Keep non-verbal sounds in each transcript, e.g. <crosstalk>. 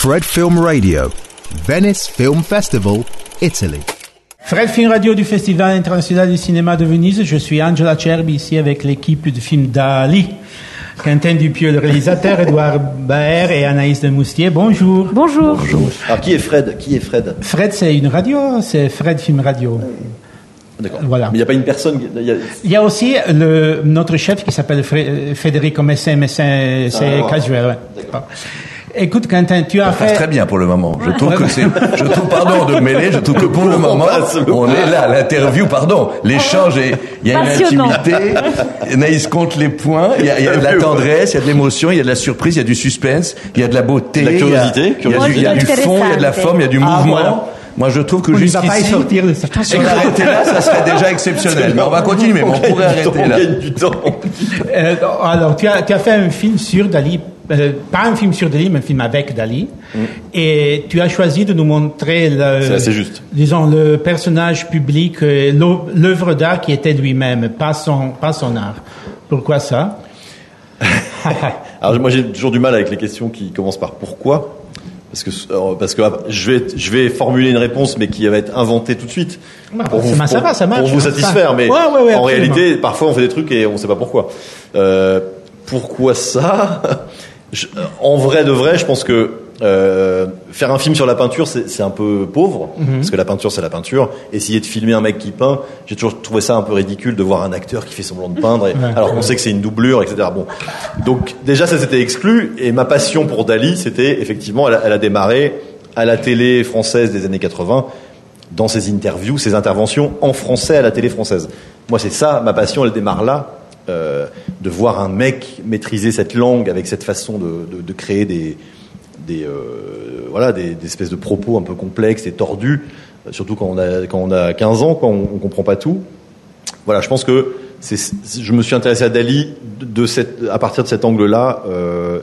Fred Film Radio, Venice Film Festival, Italy. Fred Film Radio du Festival international du cinéma de Venise. Je suis Angela Cerbi ici avec l'équipe du film Dali. Quentin Dupieux, le réalisateur, Edouard Baer et Anaïs de Moustier. Bonjour. Bonjour. Alors qui est Fred? Qui est Fred? Fred, c'est une radio, c'est Fred Film Radio. D'accord. Voilà. Mais il n'y a pas une personne. il y a- Il y a aussi le, notre chef qui s'appelle Fré- Federico Messin, Messin, c'est Ah, casual, ouais. Écoute, Quentin, tu as Ça passe fait... très bien pour le moment. Je trouve que c'est, je trouve, pardon de me mêler, je trouve que pour le moment, passe on est là, l'interview, pardon, l'échange est, il y a une intimité, Naïs compte les points, il y, a, il y a de la tendresse, il y a de l'émotion, il y a de la surprise, il y a du suspense, il y a de la beauté, De la il y a- curiosité, il y a, du, il y a du fond, il y a de la forme, il y a du Ah, mouvement. Moi, je trouve que On ne va pas y jusqu'ici, sortir de ça. si on arrêtait là, ça serait déjà exceptionnel. Mais on va continuer, mais on pourrait arrêter on là. gagne du temps. Euh, alors, tu as, tu as fait un film sur Dali, euh, pas un film sur Dali, mais un film avec Dali. Et tu as choisi de nous montrer, le, C'est assez juste. disons, le personnage public, euh, l'œuvre d'art qui était lui-même, pas son, pas son art. Pourquoi ça? <laughs> Alors moi j'ai toujours du mal avec les questions qui commencent par pourquoi. Parce que, alors, parce que ah, je, vais, je vais formuler une réponse, mais qui va être inventée tout de suite. Bah, ça- ça va, ça marche, Pour vous satisfaire, ça. mais Ouais, ouais, ouais, en absolument. réalité, parfois on fait des trucs et on ne sait pas pourquoi. Euh, pourquoi ça? Je- En vrai de vrai, je pense que euh, faire un film sur la peinture, c'est un peu pauvre, Mhm. parce que la peinture, c'est la peinture. Essayer de filmer un mec qui peint, j'ai toujours trouvé ça un peu ridicule de voir un acteur qui fait semblant de peindre, et- Ouais. alors qu'on sait que c'est une doublure, etc. Bon, donc déjà ça s'était exclu, et ma passion pour Dali, c'était effectivement, elle a, elle a démarré à la télé française des années 80, dans ses interviews, ses interventions en français à la télé française. Moi, c'est ça, ma passion, elle démarre là, euh, de voir un mec maîtriser cette langue avec cette façon de, de- de créer des, des, euh, voilà, des, des espèces de propos un peu complexes et tordus, euh, surtout quand on a, quand on a 15 ans, quand on, on comprend pas tout. Voilà, je pense que je me suis intéressé à Dali de, cette, à partir de cet angle-là. euh,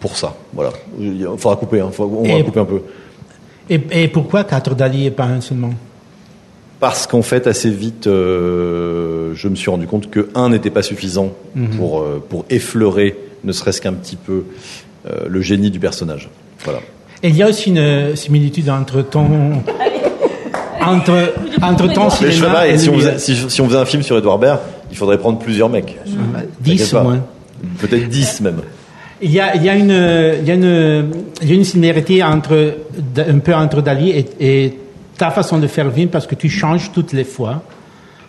pour ça, voilà. Il faudra couper, hein, on va couper un peu. et, et pourquoi quatre Dali et pas un seulement? Parce qu'en fait, assez vite, euh, je me suis rendu compte que un n'était pas suffisant pour, euh, pour effleurer, ne serait-ce qu'un petit peu, euh, le génie du personnage. Voilà. Et il y a aussi une similitude entre ton... entre, entre ton Mais je cinéma fais pareil, et si on, faisait, si, si on faisait un film sur Edouard Baird, il faudrait prendre plusieurs mecs. Dix T'inquiète au pas. moins. Peut-être 10 même. Il y a, il y a une, il y a une, il y a une similarité entre, un peu entre Dali et, et ta façon de faire film parce que tu changes toutes les fois.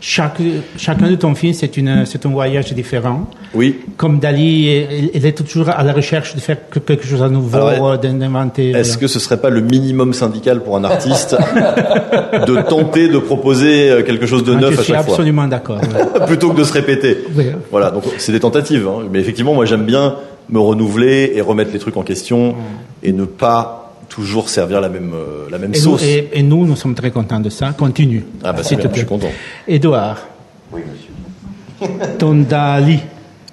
Chaque, chacun de ton film, c'est une, c'est un voyage différent. Oui. Comme Dali, il, est toujours à la recherche de faire que- quelque chose à nouveau, Alors, d'inventer. Est-ce voilà. que ce serait pas le minimum syndical pour un artiste <laughs> de tenter de proposer euh, quelque chose de Ah, neuf Je à suis chaque fois absolument d'accord. ouais. <laughs> plutôt que de se répéter. Oui. Voilà, donc c'est des tentatives. hein. Mais effectivement, moi j'aime bien me renouveler et remettre les trucs en question et ne pas toujours servir la même, euh, la même Et nous, sauce. et, et nous, nous sommes très contents de ça. Continue. Ah bah c'est bien, je suis content. Édouard. Oui, monsieur. Ton Dali,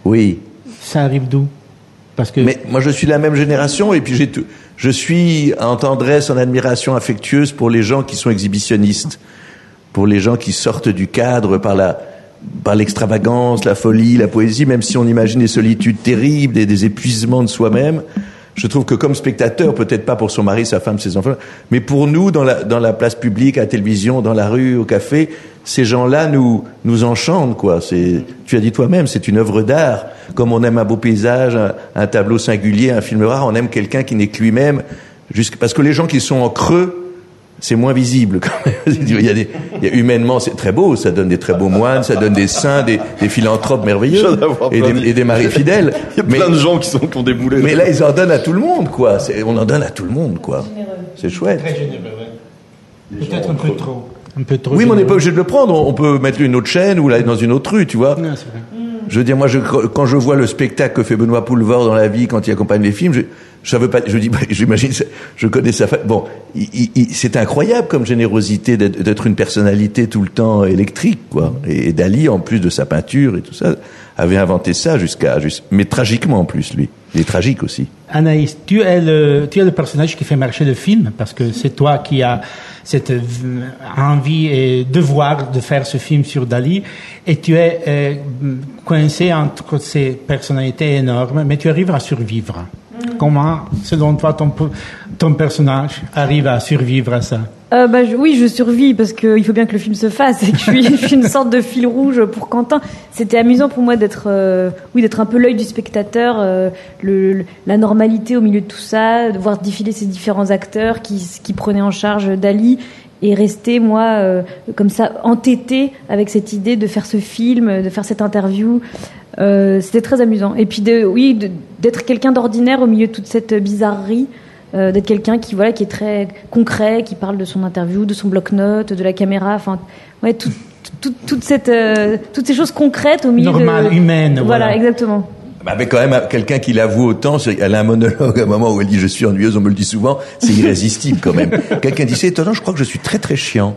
Oui. ça arrive d'où? Parce que Mais moi, je suis de la même génération et puis j'ai tout, je suis en tendresse, en admiration affectueuse pour les gens qui sont exhibitionnistes, pour les gens qui sortent du cadre par la, par l'extravagance, la folie, la poésie, même si on imagine des solitudes terribles, des, des épuisements de soi-même. Je trouve que comme spectateur, peut-être pas pour son mari, sa femme, ses enfants, mais pour nous, dans la, dans la place publique, à la télévision, dans la rue, au café, ces gens-là nous, nous enchantent, quoi. C'est, tu as dit toi-même, c'est une œuvre d'art. Comme on aime un beau paysage, un, un tableau singulier, un film rare, on aime quelqu'un qui n'est que lui-même. Parce que les gens qui sont en creux, c'est moins visible quand même. <laughs> Il y a des, il y a humainement, c'est très beau, ça donne des très beaux moines, ça donne des saints, des, des philanthropes merveilleux et des, de- et des maris fidèles. <laughs> Il y a Mais- plein de gens qui, sont, qui ont déboulé. mais là, ils en donnent à tout le monde, quoi. On en donne à tout le monde, quoi. C'est chouette. Très généreux, ouais. Peut-être un peu trop. Un peu trop Oui, mais on n'est pas obligé de le prendre. On peut mettre une autre chaîne ou là, dans une autre rue, tu vois. Non, c'est vrai. Je veux dire, moi, je, quand je vois le spectacle que fait Benoît Poulvord dans la vie, quand il accompagne les films, je, je savais pas, je dis, bah, j'imagine, je connais sa fa- Bon, c'est incroyable comme générosité d'être une personnalité tout le temps électrique, quoi. Et, Dali, en plus de sa peinture et tout ça, avait inventé ça jusqu'à, juste, mais tragiquement en plus, lui. Il est tragique aussi. Anaïs, tu es, le, personnage qui fait marcher le film parce que c'est toi qui as cette envie et devoir de faire ce film sur Dali et tu es euh, coincé entre ces personnalités énormes, mais tu arrives à survivre. Comment, selon toi, ton, personnage arrive à survivre à ça? Euh, bah, oui, je survis parce qu'il faut bien que le film se fasse et que <laughs> je suis, une sorte de fil rouge pour Quentin. C'était amusant pour moi d'être, euh, oui, d'être un peu l'œil du spectateur, euh, la normalité au milieu de tout ça, de voir défiler ces différents acteurs qui, prenaient en charge Dali et rester moi comme ça entêté avec cette idée de faire ce film, de faire cette interview. Euh, C'était très amusant. Et puis de, oui, de- d'être quelqu'un d'ordinaire au milieu de toute cette bizarrerie euh, d'être quelqu'un qui voilà qui est très concret, qui parle de son interview, de son bloc-notes, de la caméra, enfin ouais tout, tout- toute cette euh, toutes ces choses concrètes au milieu de humaines, Voilà, voilà. exactement. Bah, avec quand même quelqu'un qui l'avoue autant, elle a un monologue à un moment où elle dit je suis ennuyeuse, on me le dit souvent, c'est irrésistible quand même. <laughs> quelqu'un dit c'est étonnant, je crois que je suis très très chiant.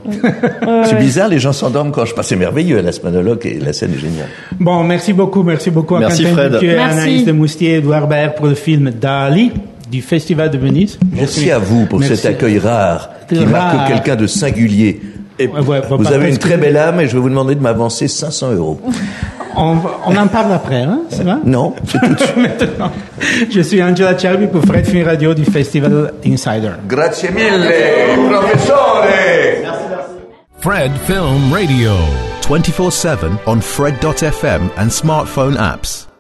c'est bizarre, les gens s'endorment quand je passe, c'est merveilleux, elle a ce monologue et la scène est géniale. Bon, merci beaucoup, merci beaucoup à Merci, Quentin Fred. Merci. Anaïs de Moustier Edouard Baird pour le film Dali du Festival de Venise. Merci à vous pour Merci. cet accueil rare qui Rare. marque quelqu'un de singulier. Et Ouais, ouais, Vous bah, avez une très belle âme et je vais vous demander de m'avancer 500 euros. <laughs> On, en parle après, hein, Non, c'est tout de <laughs> suite. Maintenant, je suis Angela Cervi pour Fred Film Radio du Festival Insider. Grazie mille, professore! Fred Film Radio. 24 7 on Fred.fm and smartphone apps.